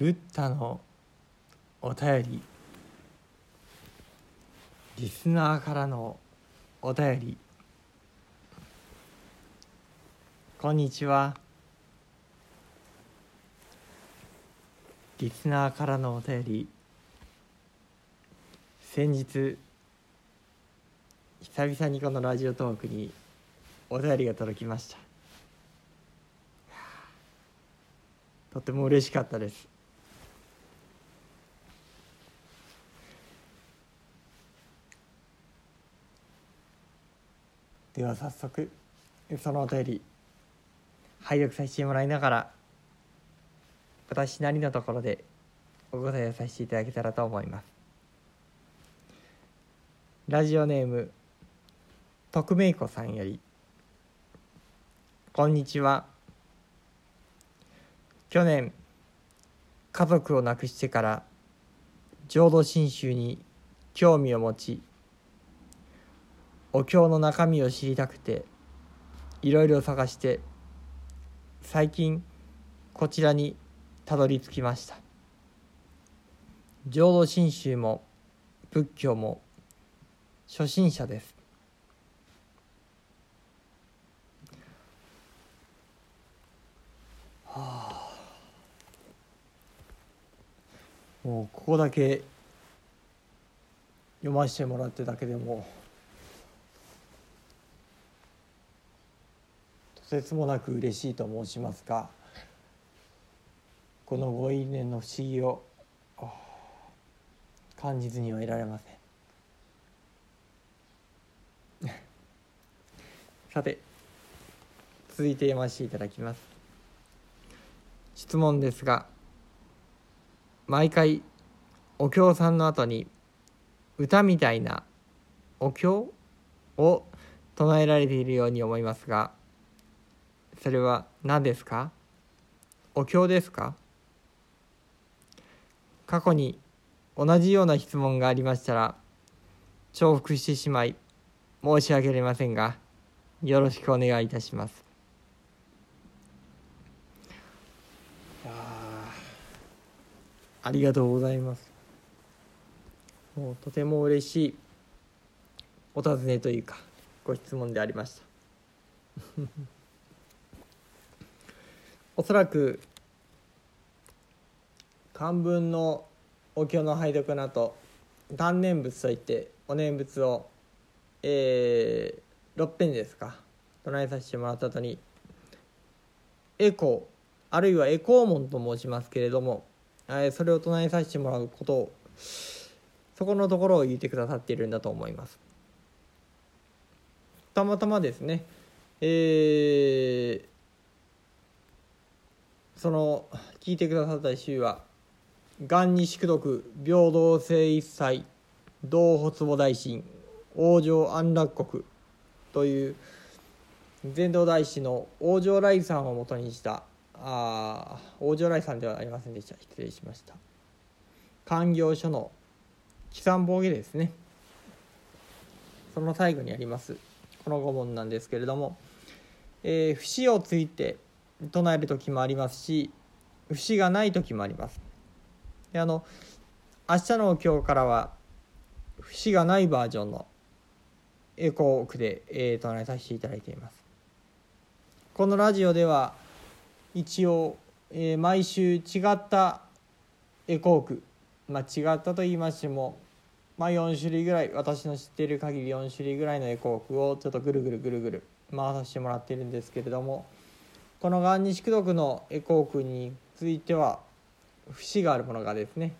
ブッダのお便り。リスナーからのお便り。こんにちは。リスナーからのお便り。先日久々にこのラジオトークにお便りが届きました。とても嬉しかったです。では早速そのお便り拝読させてもらいながら私なりのところでお答えをさせていただけたらと思います。ラジオネーム徳明子さんよりこんにちは。去年家族を亡くしてから浄土真宗に興味を持ちお経の中身を知りたくていろいろ探して最近こちらにたどり着きました。浄土真宗も仏教も初心者です。はあ。もうここだけ読ませてもらってだけでもとてつもなく嬉しいと申しますか。このご因縁の不思議を感じずにはいられません。さて続いて読ませていただきます。質問ですが毎回お経さんの後に歌みたいなお経を唱えられているように思いますがそれは何ですか？お経ですか？過去に同じような質問がありましたら重複してしまい申し訳ありませんがよろしくお願いいたします。ありがとうございます。もうとても嬉しいお尋ねというかご質問でありました。おそらく漢文のお経の拝読の後断念仏といってお念仏をえー、6遍ですか。唱えさせてもらった後にエコーあるいはエコー門と申しますけれども、えー、それを唱えさせてもらうことをそこのところを言ってくださっているんだと思います。たまたまですねえー、その聞いてくださった週は「元に宿読平等性一切同発母大神往生安楽国」という禅道大師の往生来さんをもとにしたあ往生来さんではありませんでした。失礼しました。官業書の起算防御ですね。その最後にありますこの御門なんですけれども、えー、節をついて唱える時もありますし節がない時もあります。であの明日の今日からは節がないバージョンのエコー区で、えー、唱えさせていただいています。このラジオでは一応、えー、毎週違ったエコー区まあ違ったと言いましてもまあ4種類ぐらい私の知っている限り4種類ぐらいのエコー区をちょっとぐるぐるぐるぐる回させてもらっているんですけれどもこの元日功読のエコー区については節があるものがですね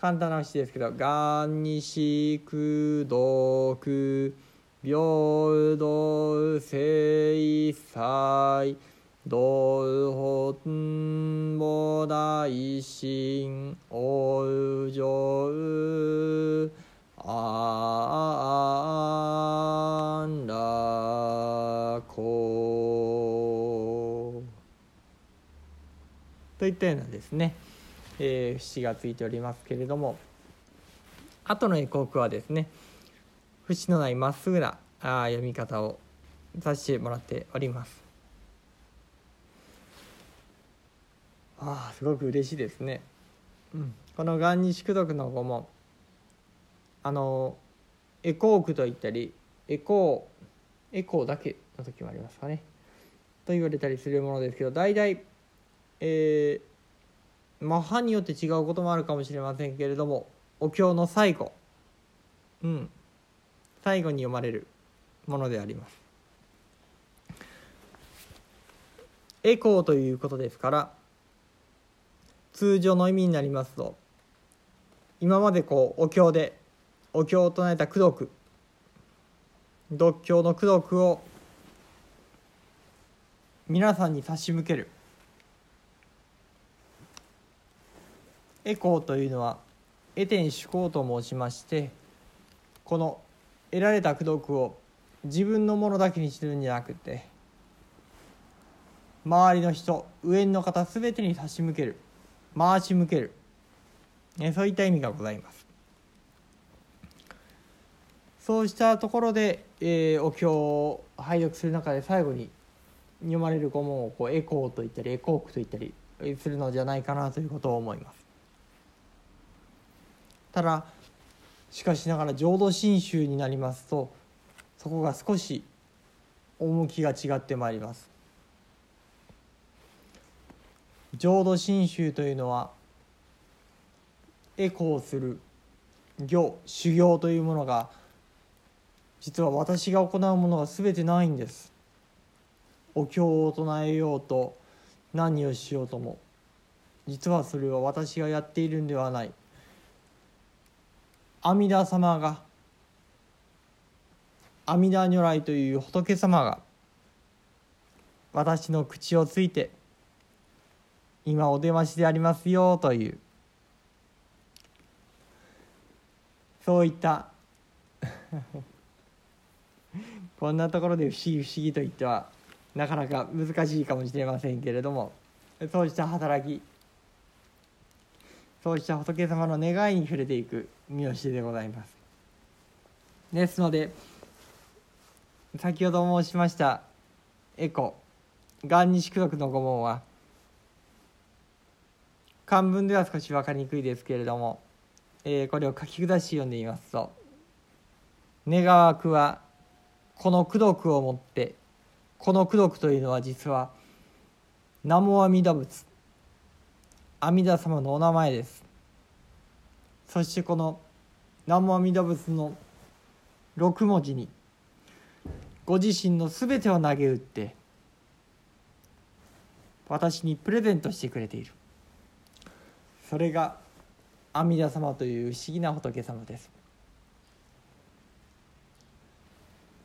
簡単な節ですけど「元日功読平等聖祭道本母大神往生安といったようなですね、えー、節がついておりますけれども後の絵国はですね節のないまっすぐなあ読み方をさせてもらっております。ああすごく嬉しいですね。うん、この「元日功徳の語もあのエコークと言ったりエコーエコーだけの時もありますかね。と言われたりするものですけど大体えー、まあ派によって違うこともあるかもしれませんけれどもお経の最後。うん。最後に読まれるものであります。エコーということですから通常の意味になりますと今までこうお経でお経を唱えた功徳独経の功徳を皆さんに差し向ける。エコーというのはエテン主公と申しましてこの得られた功徳を自分のものだけにするんじゃなくて周りの人上の方全てに差し向ける回し向けるそういった意味がございます。そうしたところで、えー、お経を拝読する中で最後に読まれる語文をこうエコーと言ったりエコークと言ったりするのじゃないかなということを思います。ただしかしながら浄土真宗になりますとそこが少し趣が違ってまいります。浄土真宗というのはエコーする行修行というものが実は私が行うものが全てないんです。お経を唱えようと何をしようとも実はそれは私がやっているんではない。阿弥陀様が阿弥陀如来という仏様が私の口をついて今お出ましでありますよというそういった こんなところで不思議不思議と言ってはなかなか難しいかもしれませんけれどもそうした働きそうした仏様の願いに触れていく見教えでございます。ですので先ほど申しましたエコ「元日功徳の御門は漢文では少し分かりにくいですけれども、えー、これを書き下し読んでみますと「願わくはこの功徳をもってこの功徳というのは実は南無阿弥陀仏阿弥陀様のお名前です。そしてこの南無阿弥陀仏の6文字にご自身の全てを投げ打って私にプレゼントしてくれている。それが阿弥陀様という不思議な仏様です。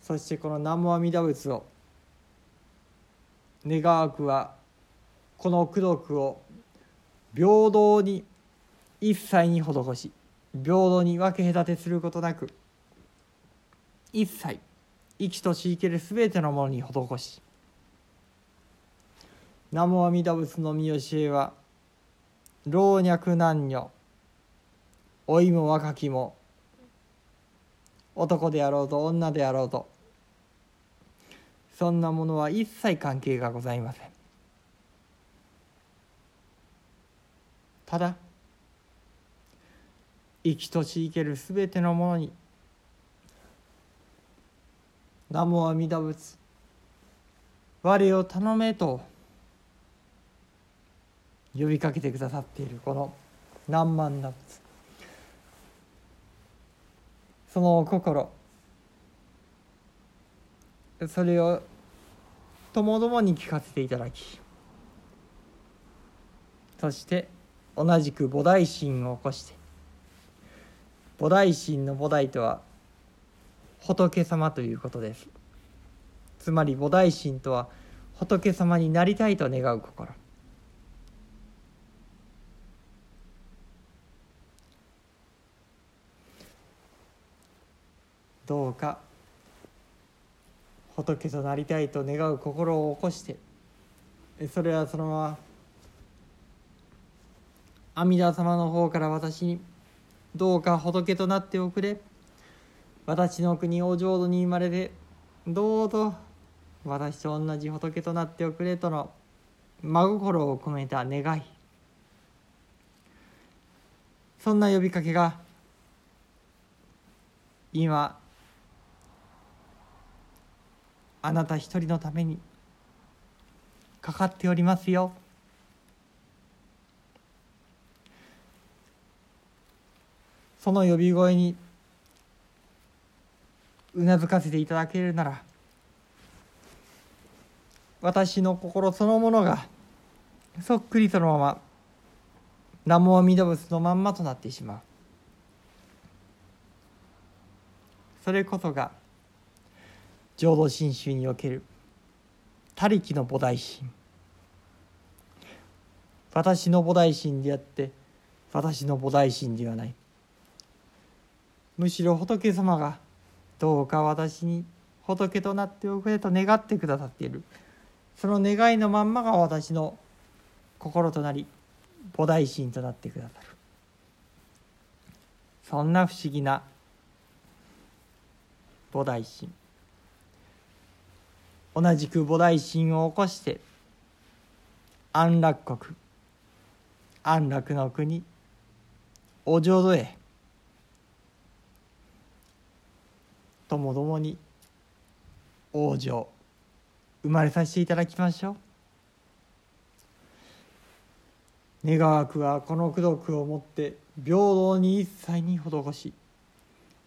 そしてこの南無阿弥陀仏を願わくはこの功徳を平等に一切に施し平等に分け隔てすることなく一切生きとし生ける全てのものに施し南無阿弥陀仏の見教えは老若男女老いも若きも男であろうと女であろうとそんなものは一切関係がございません。ただ生きとし生けるすべてのものに南無阿弥陀仏我を頼めと呼びかけてくださっているこの何万打仏その心それをともどもに聞かせていただきそして同じく菩提心を起こして菩提心の菩提とは仏様ということです。つまり菩提心とは仏様になりたいと願う心。どうか仏となりたいと願う心を起こしてそれはそのまま阿弥陀様の方から私にどうか仏となっておくれ。私の国お浄土に生まれてどうぞ私と同じ仏となっておくれとの真心を込めた願い。そんな呼びかけが今あなた一人のためにかかっておりますよ。その呼び声にうなずかせていただけるなら私の心そのものがそっくりそのまま南無阿弥陀仏のまんまとなってしまう。それこそが浄土真宗における他力の菩提心。私の菩提心であって私の菩提心ではない。むしろ仏様がどうか私に仏となっておくれと願ってくださっている。その願いのまんまが私の心となり菩提心となってくださる。そんな不思議な菩提心。同じく菩提心を起こして安楽国安楽の国お浄土へともどもに往生生まれさせていただきましょう。願わくはこの功徳をもって平等に一切に施し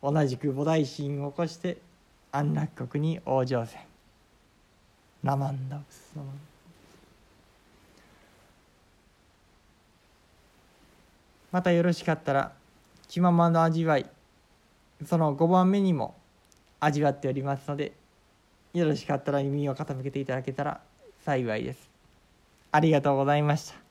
同じく菩提心を起こして安楽国に往生せん。ナマンダブスナマ。ンまたよろしかったら気ままの味わいその5番目にも味わっておりますのでよろしかったら耳を傾けていただけたら幸いです。ありがとうございました。